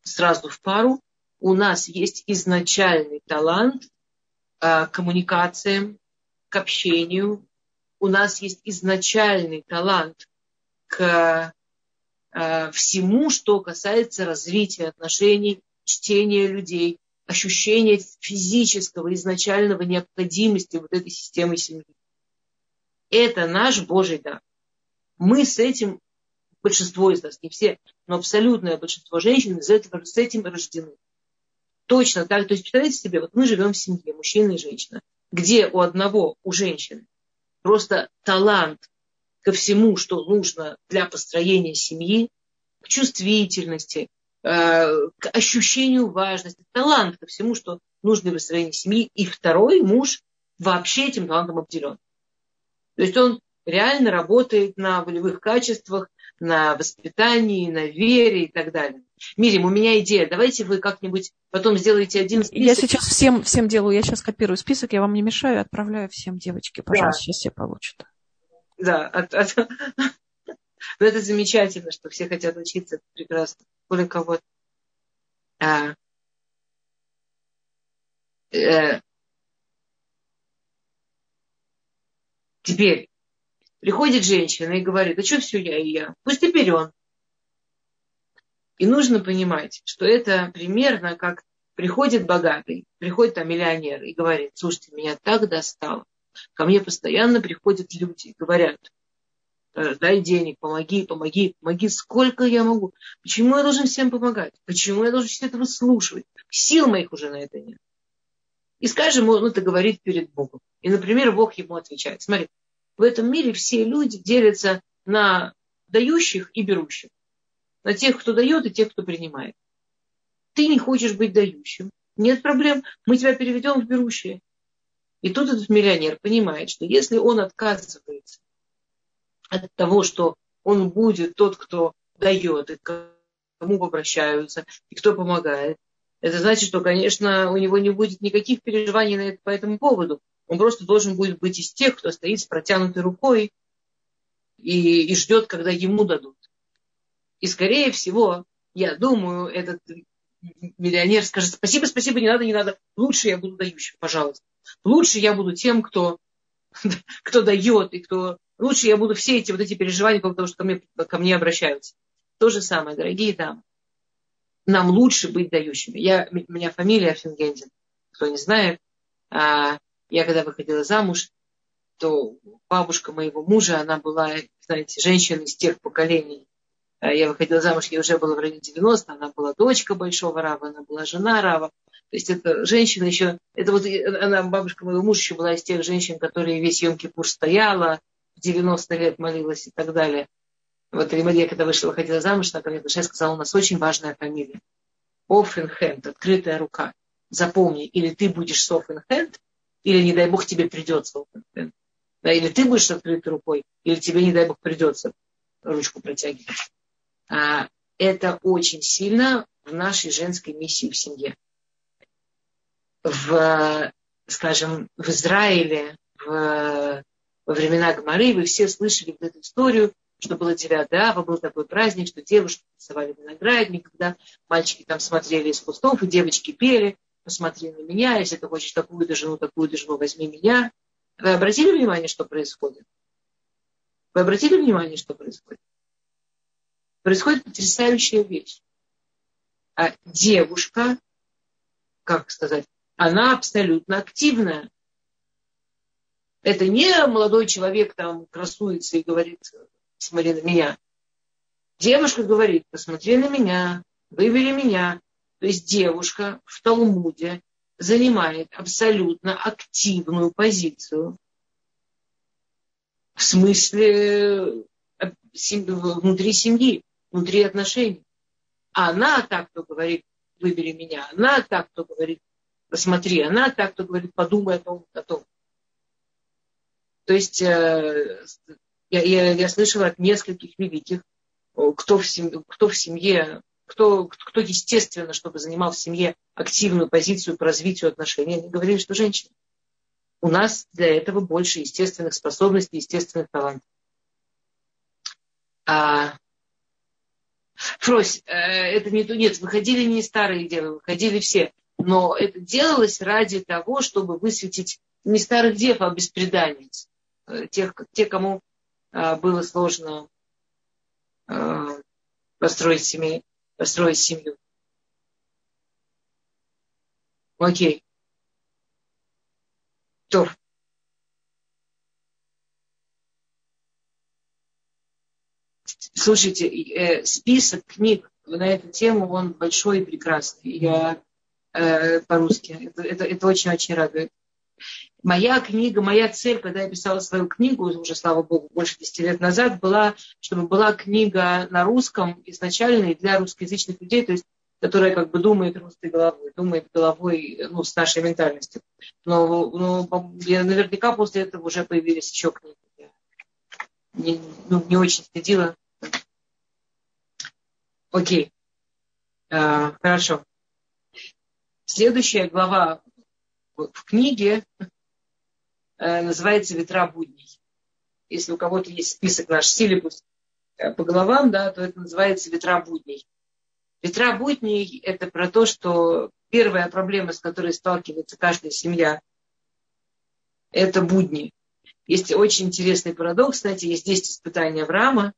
сразу в пару, у нас есть изначальный талант а, к коммуникациям, к общению. У нас есть изначальный талант к а, всему, что касается развития отношений, чтения людей, ощущение физического, изначального необходимости вот этой системы семьи. Это наш Божий дар. Мы с этим, большинство из нас, не все, но абсолютное большинство женщин из этого, с этим рождены. Точно так. То есть, представляете себе, вот мы живем в семье, мужчина и женщина, где у одного, у женщины, просто талант ко всему, что нужно для построения семьи, к чувствительности, к ощущению важности, талант ко всему, что нужно в выстроении семьи. И второй муж вообще этим талантом обделен. То есть он реально работает на волевых качествах, на воспитании, на вере и так далее. Мирим, у меня идея. Давайте вы как-нибудь потом сделаете один список. Я сейчас всем, всем делаю, я сейчас копирую список, я вам не мешаю, отправляю всем девочки. Пожалуйста, да. сейчас все получат. Да, от, от... но это замечательно, что все хотят учиться, это прекрасно более кого-то. А, э, теперь приходит женщина и говорит, а что все я и я? Пусть теперь он. И нужно понимать, что это примерно как приходит богатый, приходит там миллионер и говорит, слушайте, меня так достало. Ко мне постоянно приходят люди и говорят, «Э, дай денег, помоги, помоги, помоги, сколько я могу. Почему я должен всем помогать? Почему я должен все это выслушивать? Сил моих уже на это нет. И скажем, он это говорит перед Богом. И, например, Бог ему отвечает. Смотри, в этом мире все люди делятся на дающих и берущих. На тех, кто дает, и тех, кто принимает. Ты не хочешь быть дающим. Нет проблем. Мы тебя переведем в берущее. И тут этот миллионер понимает, что если он отказывается от того, что он будет тот, кто дает, и к кому обращаются, и кто помогает, это значит, что, конечно, у него не будет никаких переживаний по этому поводу. Он просто должен будет быть из тех, кто стоит с протянутой рукой и, и ждет, когда ему дадут. И, скорее всего, я думаю, этот миллионер скажет, спасибо, спасибо, не надо, не надо. Лучше я буду дающим, пожалуйста. Лучше я буду тем, кто, кто дает и кто... Лучше я буду все эти вот эти переживания по поводу того, что ко мне, ко мне обращаются. То же самое, дорогие дамы. Нам лучше быть дающими. Я, у меня фамилия Фингензин. Кто не знает, а, я когда выходила замуж, то бабушка моего мужа, она была, знаете, женщина из тех поколений, Э, я выходила замуж, ей уже было в районе 90, она была дочка большого раба, она была жена раба. То есть это женщина еще, это вот она, бабушка моего мужа еще была из тех женщин, которые весь Йом-Кипур стояла, 90 лет молилась и так далее. Вот я когда вышла, выходила замуж, она ко мне и сказала, у нас очень важная фамилия. Оффенхенд, открытая рука. Запомни, или ты будешь с оффенхенд, или, не дай бог, тебе придется оффенхенд. Да, или ты будешь с открытой рукой, или тебе, не дай бог, придется ручку протягивать. А, это очень сильно в нашей женской миссии в семье. В, скажем, в Израиле в, во времена Гмары вы все слышали вот эту историю, что было 9 ава, был такой праздник, что девушки рисовали виноградник, когда мальчики там смотрели из кустов, и девочки пели, посмотри на меня, если ты хочешь такую-то жену, такую-то жену, возьми меня. Вы обратили внимание, что происходит? Вы обратили внимание, что происходит? происходит потрясающая вещь. А девушка, как сказать, она абсолютно активная. Это не молодой человек там красуется и говорит, смотри на меня. Девушка говорит, посмотри на меня, выбери меня. То есть девушка в Талмуде занимает абсолютно активную позицию в смысле э, внутри семьи внутри отношений. Она так, кто говорит, выбери меня. Она так, кто говорит, посмотри. Она так, кто говорит, подумай о том, о том. То есть э, я, я, я слышала от нескольких великих, кто в семье, кто, в семье кто, кто естественно, чтобы занимал в семье активную позицию по развитию отношений, они говорили, что женщины. У нас для этого больше естественных способностей, естественных талантов. А Фрось, э, это не тунец. Выходили не старые девы, выходили все. Но это делалось ради того, чтобы высветить не старых дев, а беспреданниц. Э, тех, те, кому э, было сложно построить, семью, построить семью. Окей. То. Слушайте, э, список книг на эту тему, он большой и прекрасный. Я э, по-русски. Это, это, это очень-очень радует. Моя книга, моя цель, когда я писала свою книгу, уже, слава богу, больше 10 лет назад, была, чтобы была книга на русском изначально и для русскоязычных людей, то есть которая как бы думает русской головой, думает головой ну, с нашей ментальностью. Но, но я наверняка после этого уже появились еще книги. Я не, ну, не очень следила Окей. А, хорошо. Следующая глава в книге называется «Ветра будней». Если у кого-то есть список наш силибус э, по головам, да, то это называется «Ветра будней». «Ветра будней» – это про то, что первая проблема, с которой сталкивается каждая семья, это будни. Есть очень интересный парадокс, знаете, есть 10 испытаний Авраама,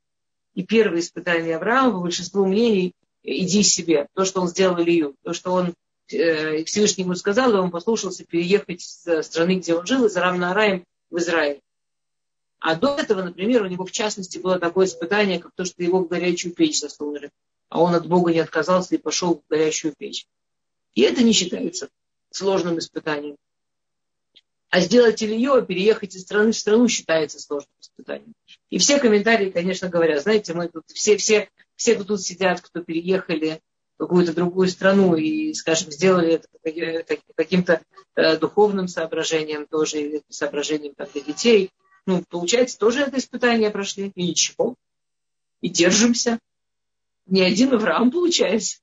и первое испытание Авраама, по большинству мнений, иди себе. То, что он сделал Илью, то, что он э, Всевышний ему сказал, и он послушался переехать с страны, где он жил, из Рамнараем в Израиль. А до этого, например, у него в частности было такое испытание, как то, что его в горячую печь засунули. А он от Бога не отказался и пошел в горячую печь. И это не считается сложным испытанием. А сделать Илью, переехать из страны в страну, считается сложным испытанием. И все комментарии, конечно, говорят, знаете, мы тут все, все, все, кто тут сидят, кто переехали какую-то другую страну и, скажем, сделали это каким-то э, духовным соображением тоже, или соображением там, для детей, ну, получается, тоже это испытание прошли, и ничего. И держимся. Не один Авраам получается.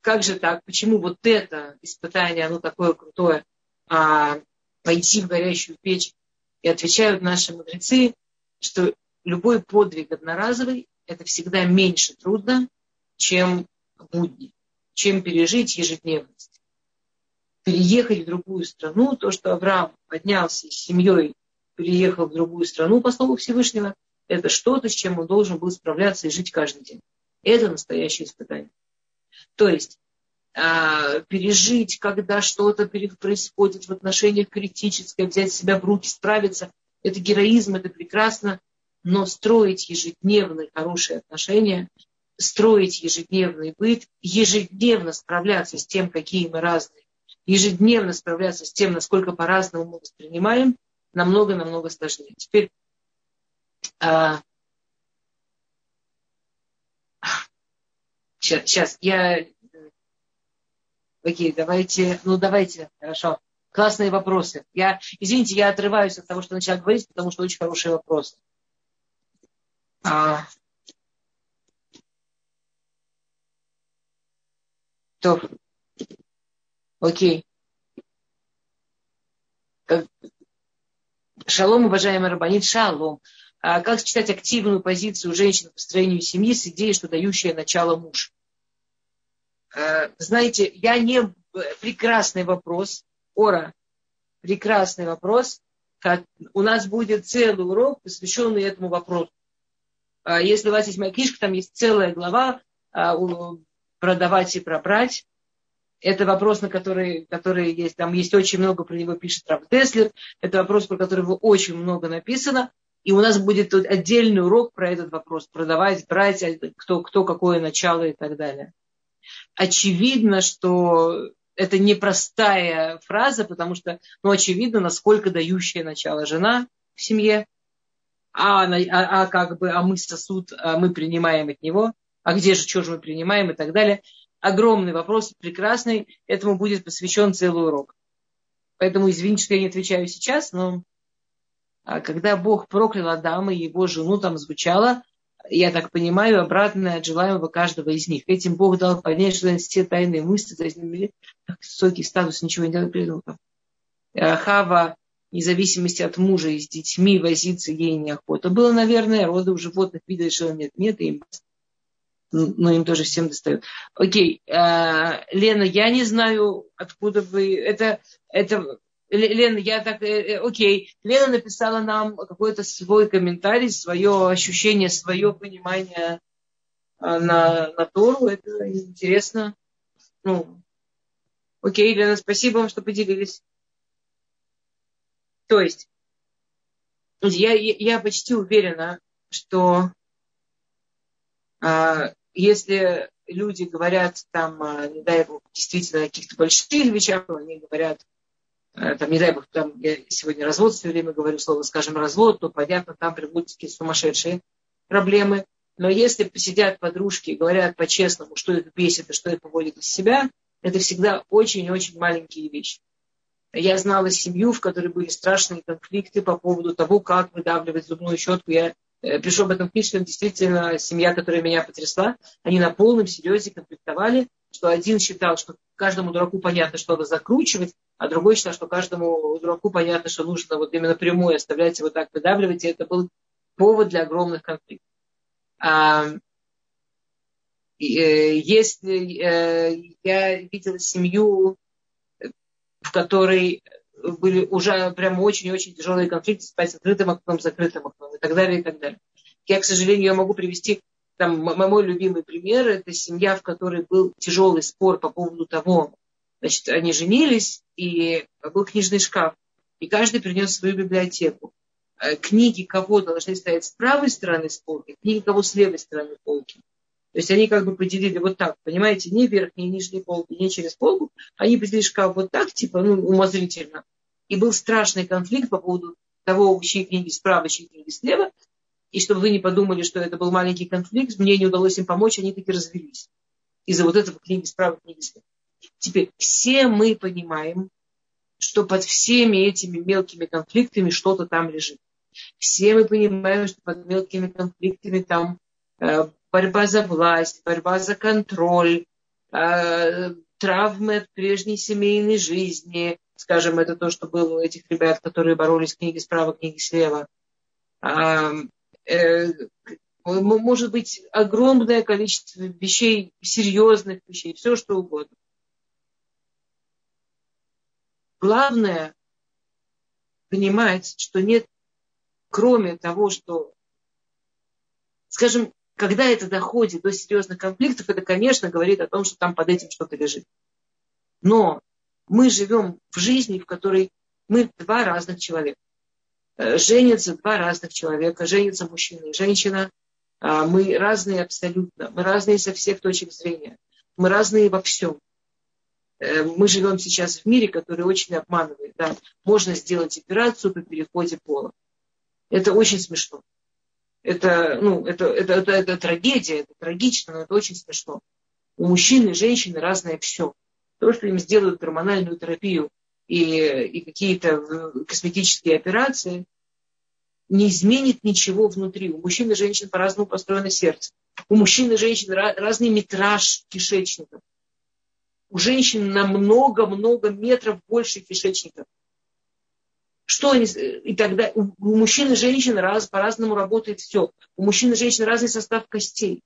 Как же так? Почему вот это испытание, оно такое крутое, а пойти в горящую печь? И отвечают наши мудрецы, что любой подвиг одноразовый – это всегда меньше трудно, чем будни, чем пережить ежедневность. Переехать в другую страну, то, что Авраам поднялся с семьей, переехал в другую страну, по слову Всевышнего, это что-то, с чем он должен был справляться и жить каждый день. Это настоящее испытание. То есть а, пережить, когда что-то происходит в отношениях критическое, взять себя в руки, справиться, это героизм, это прекрасно, но строить ежедневные хорошие отношения, строить ежедневный быт, ежедневно справляться с тем, какие мы разные, ежедневно справляться с тем, насколько по-разному мы воспринимаем, намного-намного сложнее. Теперь а, сейчас, сейчас я Окей, давайте, ну давайте, хорошо. Классные вопросы. Я, извините, я отрываюсь от того, что начала говорить, потому что очень хорошие вопросы. А, то, окей. Шалом, уважаемый Рабанит, шалом. А как сочетать активную позицию женщины в построению семьи с идеей, что дающая начало муж? А, знаете, я не... Прекрасный вопрос. Ора, прекрасный вопрос. Как... У нас будет целый урок, посвященный этому вопросу. А, если у вас есть моя книжка, там есть целая глава а, продавать и пробрать. Это вопрос, на который, который есть. Там есть очень много про него пишет Раф Теслер. Это вопрос, про который очень много написано. И у нас будет тут отдельный урок про этот вопрос. Продавать, брать, кто, кто какое начало и так далее. Очевидно, что это непростая фраза, потому что, ну, очевидно, насколько дающая начало жена в семье, а, а, а как бы, а мы сосуд, а мы принимаем от него, а где же, что же мы принимаем и так далее. Огромный вопрос, прекрасный, этому будет посвящен целый урок. Поэтому извините, что я не отвечаю сейчас, но а когда Бог проклял Адама и его жену, там звучало, я так понимаю, обратное от желаемого каждого из них. Этим Бог дал понять, что все тайные мысли, за ними высокий статус, ничего не придумал. Хава, независимости от мужа и с детьми возиться ей неохота. Было, наверное, роды у животных видели, что нет, нет, им но им тоже всем достает. Окей, а, Лена, я не знаю, откуда вы... Это, это Лена, я так, э, э, окей, Лена написала нам какой-то свой комментарий, свое ощущение, свое понимание на, на Тору. Это интересно. Ну, окей, Лена, спасибо вам, что поделились. То есть, я, я почти уверена, что если люди говорят там, а, не дай бог, действительно о каких-то больших вещах, они говорят Э, там, не дай бог, там, я сегодня развод все время говорю слово, скажем, развод, то понятно, там придут такие сумасшедшие проблемы. Но если посидят подружки и говорят по-честному, что их бесит и что их выводит из себя, это всегда очень-очень маленькие вещи. Я знала семью, в которой были страшные конфликты по поводу того, как выдавливать зубную щетку. Я э, пишу об этом в книжке, действительно семья, которая меня потрясла. Они на полном серьезе конфликтовали, что один считал, что каждому дураку понятно, что надо закручивать, а другой считал, что каждому дураку понятно, что нужно вот именно прямую оставлять его так выдавливать, и это был повод для огромных конфликтов. А, э, если э, я видела семью, в которой были уже прямо очень-очень тяжелые конфликты, спать с открытым окном, закрытым окном и так далее, и так далее. Я, к сожалению, я могу привести там, мой любимый пример – это семья, в которой был тяжелый спор по поводу того, Значит, они женились, и был книжный шкаф, и каждый принес свою библиотеку. Э, книги кого должны стоять с правой стороны с полки, книги кого с левой стороны полки. То есть они как бы поделили вот так, понимаете, не верхние, нижние полки, не через полку. Они поделили шкаф вот так, типа, ну, умозрительно. И был страшный конфликт по поводу того, чьи книги справа, чьи книги слева. И чтобы вы не подумали, что это был маленький конфликт, мне не удалось им помочь, они таки развелись. Из-за вот этого книги справа, книги слева. Теперь все мы понимаем, что под всеми этими мелкими конфликтами что-то там лежит. Все мы понимаем, что под мелкими конфликтами там э, борьба за власть, борьба за контроль, э, травмы от прежней семейной жизни. Скажем, это то, что было у этих ребят, которые боролись книги справа, книги слева. Э, может быть огромное количество вещей, серьезных вещей, все что угодно. Главное понимать, что нет, кроме того, что, скажем, когда это доходит до серьезных конфликтов, это, конечно, говорит о том, что там под этим что-то лежит. Но мы живем в жизни, в которой мы два разных человека. Э, женятся два разных человека, женятся мужчина и женщина. А, мы разные абсолютно, мы разные со всех точек зрения. Мы разные во всем. Э, мы живем сейчас в мире, который очень обманывает. Да? Можно сделать операцию по переходе пола. Это очень смешно. Это, ну, это, это, это, это трагедия, это трагично, но это очень смешно. У мужчин и женщин разное все. То, что им сделают гормональную терапию и, и какие-то косметические операции, не изменит ничего внутри. У мужчин и женщин по-разному построено сердце. У мужчин и женщин разный метраж кишечника у женщин на много-много метров больше кишечника. Что они, и тогда у мужчин и женщин раз, по-разному работает все. У мужчин и женщин разный состав костей.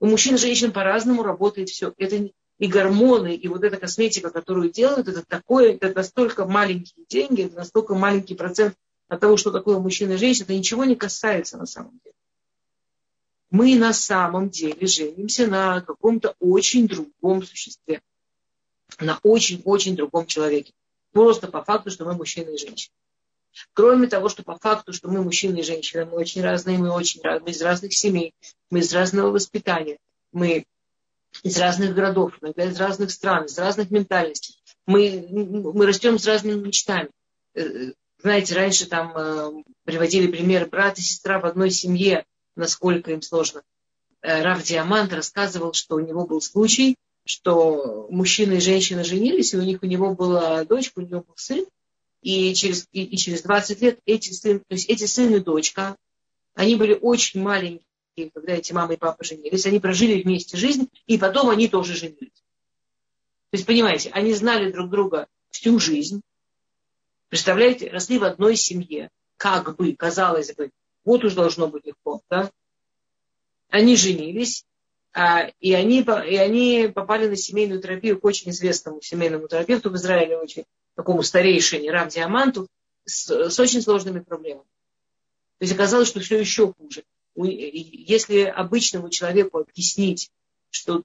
У мужчин и женщин по-разному работает все. Это и гормоны, и вот эта косметика, которую делают, это такое, это настолько маленькие деньги, это настолько маленький процент от того, что такое мужчина и женщина, это ничего не касается на самом деле мы на самом деле женимся на каком-то очень другом существе, на очень-очень другом человеке. Просто по факту, что мы мужчина и женщина. Кроме того, что по факту, что мы мужчины и женщины, мы очень разные, мы очень разные, мы из разных семей, мы из разного воспитания, мы из разных городов, иногда из разных стран, из разных ментальностей. Мы, мы растем с разными мечтами. Э, знаете, раньше там э, приводили пример брат и сестра в одной семье, насколько им сложно. Э, Рав Диамант рассказывал, что у него был случай, что мужчина и женщина женились, и у них у него была дочка, у него был сын, и через, и, и через 20 лет эти сын, то есть эти сын и дочка, они были очень маленькие, когда эти мама и папа женились, они прожили вместе жизнь, и потом они тоже женились. То есть, понимаете, они знали друг друга всю жизнь, представляете, росли в одной семье, как бы, казалось бы, вот уж должно быть легко. Да? Они женились, и, они, и они попали на семейную терапию к очень известному семейному терапевту в Израиле, очень такому старейшине, Рам Диаманту, с, с очень сложными проблемами. То есть оказалось, что все еще хуже. Если обычному человеку объяснить, что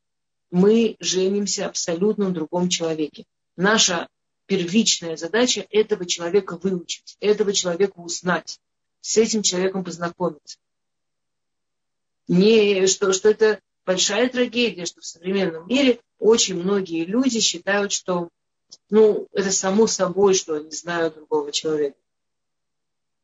мы женимся абсолютно в другом человеке, наша первичная задача этого человека выучить, этого человека узнать с этим человеком познакомиться. Не, что, что это большая трагедия, что в современном мире очень многие люди считают, что ну, это само собой, что они знают другого человека.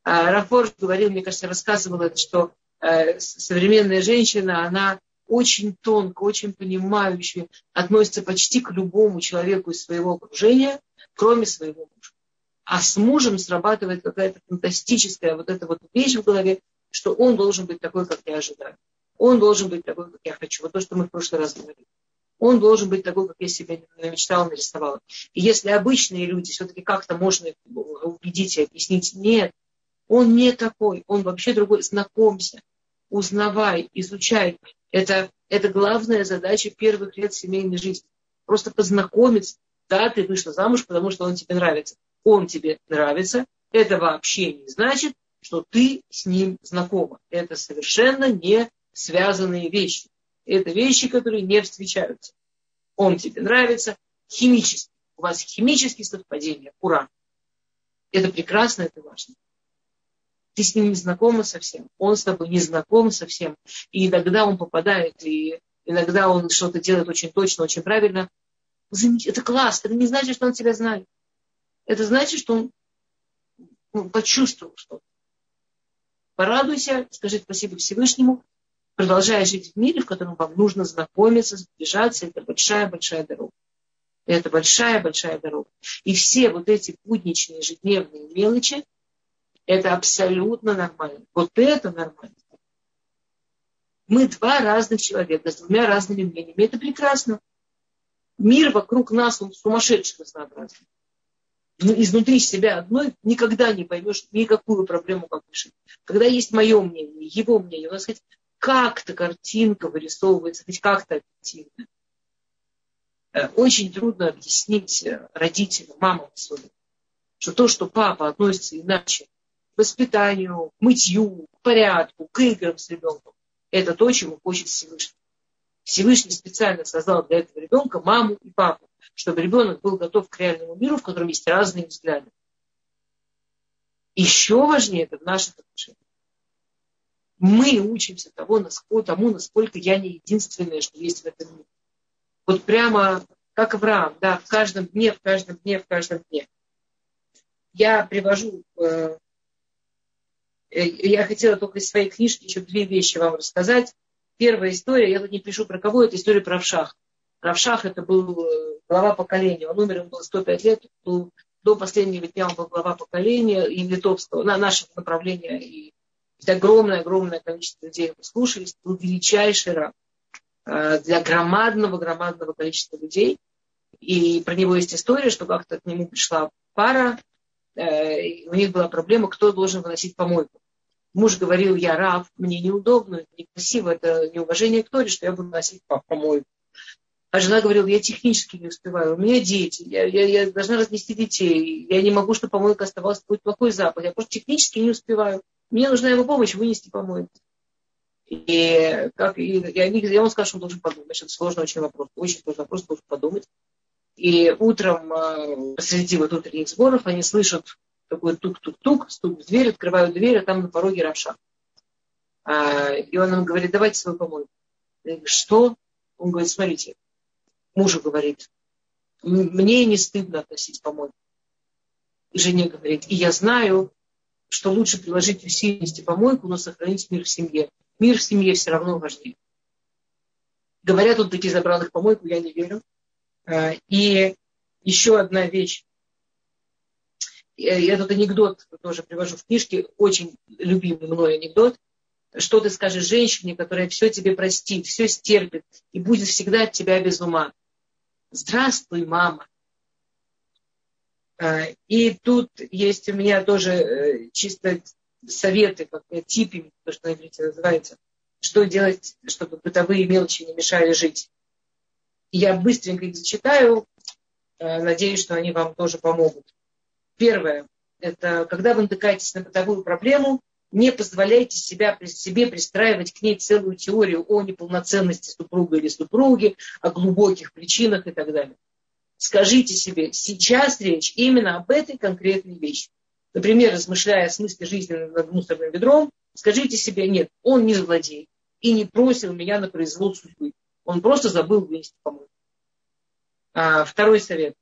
А Рафор говорил, мне кажется, рассказывал это, что э, современная женщина, она очень тонко, очень понимающая, относится почти к любому человеку из своего окружения, кроме своего мужа. А с мужем срабатывает какая-то фантастическая вот эта вот вещь в голове, что он должен быть такой, как я ожидаю. Он должен быть такой, как я хочу. Вот то, что мы в прошлый раз говорили. Он должен быть такой, как я себе намечтала, нарисовала. И если обычные люди, все-таки как-то можно убедить и объяснить, нет, он не такой, он вообще другой. Знакомься, узнавай, изучай. Это, это главная задача первых лет семейной жизни. Просто познакомиться. Да, ты вышла замуж, потому что он тебе нравится он тебе нравится, это вообще не значит, что ты с ним знакома. Это совершенно не связанные вещи. Это вещи, которые не встречаются. Он тебе нравится, химически. У вас химические совпадения. Ура! Это прекрасно, это важно. Ты с ним не знакома совсем. Он с тобой не знаком совсем. И иногда он попадает, и иногда он что-то делает очень точно, очень правильно. Это класс. Это не значит, что он тебя знает. Это значит, что он ну, почувствовал что-то. Порадуйся, скажи спасибо Всевышнему, продолжая жить в мире, в котором вам нужно знакомиться, сближаться. Это большая-большая дорога. Это большая-большая дорога. И все вот эти будничные, ежедневные мелочи, это абсолютно нормально. Вот это нормально. Мы два разных человека с двумя разными мнениями. Это прекрасно. Мир вокруг нас, он сумасшедший разнообразный. Но изнутри себя одной никогда не поймешь никакую проблему, как решить. Когда есть мое мнение, его мнение, у нас хоть как-то картинка вырисовывается, хоть как-то объективно. Э, очень трудно объяснить э, родителям, мамам особенно, что то, что папа относится иначе к воспитанию, к мытью, к порядку, к играм с ребенком, это то, чему хочет Всевышний. Всевышний специально создал для этого ребенка маму и папу, чтобы ребенок был готов к реальному миру, в котором есть разные взгляды. Еще важнее это в наших отношениях. Мы учимся того, насколько, тому, насколько я не единственная, что есть в этом мире. Вот прямо как Авраам, да, в каждом дне, в каждом дне, в каждом дне. Я привожу, э, э, я хотела только из своей книжки еще две вещи вам рассказать. Первая история, я тут не пишу про кого, это история про Равшах. Равшах это был э, глава поколения, он умер, ему было 105 лет, до последнего дня он был глава поколения и литовского, на нашего направления, и огромное-огромное количество людей его слушались, был величайший раб. Э, для громадного-громадного количества людей. И про него есть история, что как-то к нему пришла пара, э, у них была проблема, кто должен выносить помойку. Муж говорил, я раб, мне неудобно, это некрасиво, это неуважение к Торе, что я буду носить помойку. А жена говорила, я технически не успеваю, у меня дети, я, я, я должна разнести детей, я не могу, чтобы помойка оставалась, будет плохой запах, я просто технически не успеваю. Мне нужна его помощь вынести помойку. И, как, и, и они, я вам скажу, что он должен подумать. Это сложный очень вопрос. Очень сложный вопрос, должен подумать. И утром, э, среди вот утренних сборов, они слышат такой тук-тук-тук, стук в дверь, открывают дверь, а там на пороге Равша. А, и он им говорит, давайте свою помойку. Я говорю, что? Он говорит, смотрите, мужу говорит, мне не стыдно относить помойку. И жене говорит, и я знаю, что лучше приложить усилия нести помойку, но сохранить мир в семье. Мир в семье все равно важнее. Говорят, он таки забрал их помойку, я не верю. А, и еще одна вещь. Я тут анекдот тоже привожу в книжке, очень любимый мной анекдот. Что ты скажешь женщине, которая все тебе простит, все стерпит и будет всегда от тебя без ума? Здравствуй, мама. А, и тут есть у меня тоже э, чисто советы, как типами, то, что на иврите называется, что делать, чтобы бытовые мелочи не мешали жить. Я быстренько их зачитаю, э, надеюсь, что они вам тоже помогут. Первое, это когда вы натыкаетесь на бытовую проблему, не позволяйте себя, себе пристраивать к ней целую теорию о неполноценности супруга или супруги, о глубоких причинах и так далее. Скажите себе, сейчас речь именно об этой конкретной вещи например, размышляя о смысле жизни над мусорным ведром, скажите себе, нет, он не злодей и не просил меня на произвол судьбы. Он просто забыл вынести помойку. А, второй совет.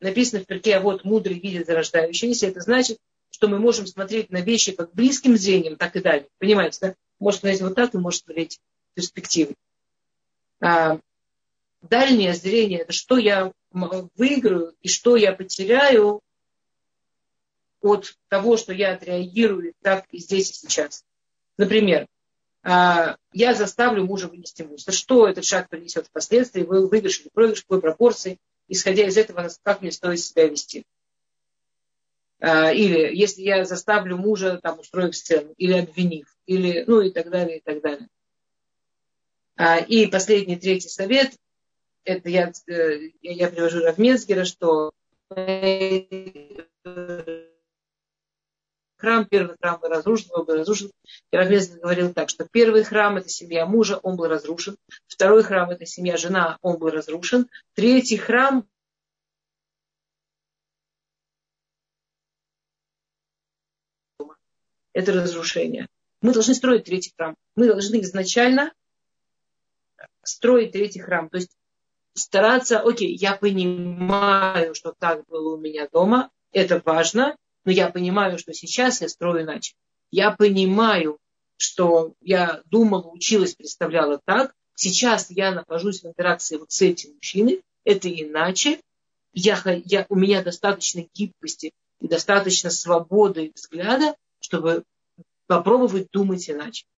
Написано в перке, а вот мудрый видит зарождающийся. Это значит, что мы можем смотреть на вещи как близким зрением, так и далее. Понимаете, да? Может смотреть вот так и может смотреть перспективы. А, дальнее зрение – это что я выиграю и что я потеряю от того, что я отреагирую так и здесь и сейчас. Например, а, я заставлю мужа вынести мусор. Что этот шаг принесет впоследствии, вы выигрыш или проигрыш, какой пропорции, исходя из этого, как мне стоит себя вести. А, или если я заставлю мужа, там, устроив сцену, или обвинив, или, ну и так далее, и так далее. А, и последний, третий совет, это я, э, я привожу Равминскера, что храм, первый храм был разрушен, он был разрушен. И Равминский говорил так, что первый храм – это семья мужа, он был разрушен. Второй храм – это семья жена, он был разрушен. Третий храм – это разрушение. Мы должны строить третий храм. Мы должны изначально строить третий храм. То есть стараться, окей, я понимаю, что так было у меня дома, это важно, но я понимаю, что сейчас я строю иначе. Я понимаю, что я думала, училась, представляла так. Сейчас я нахожусь в интеракции вот с этим мужчиной. Это иначе. Я, я, у меня достаточно гибкости и достаточно свободы взгляда, чтобы попробовать думать иначе.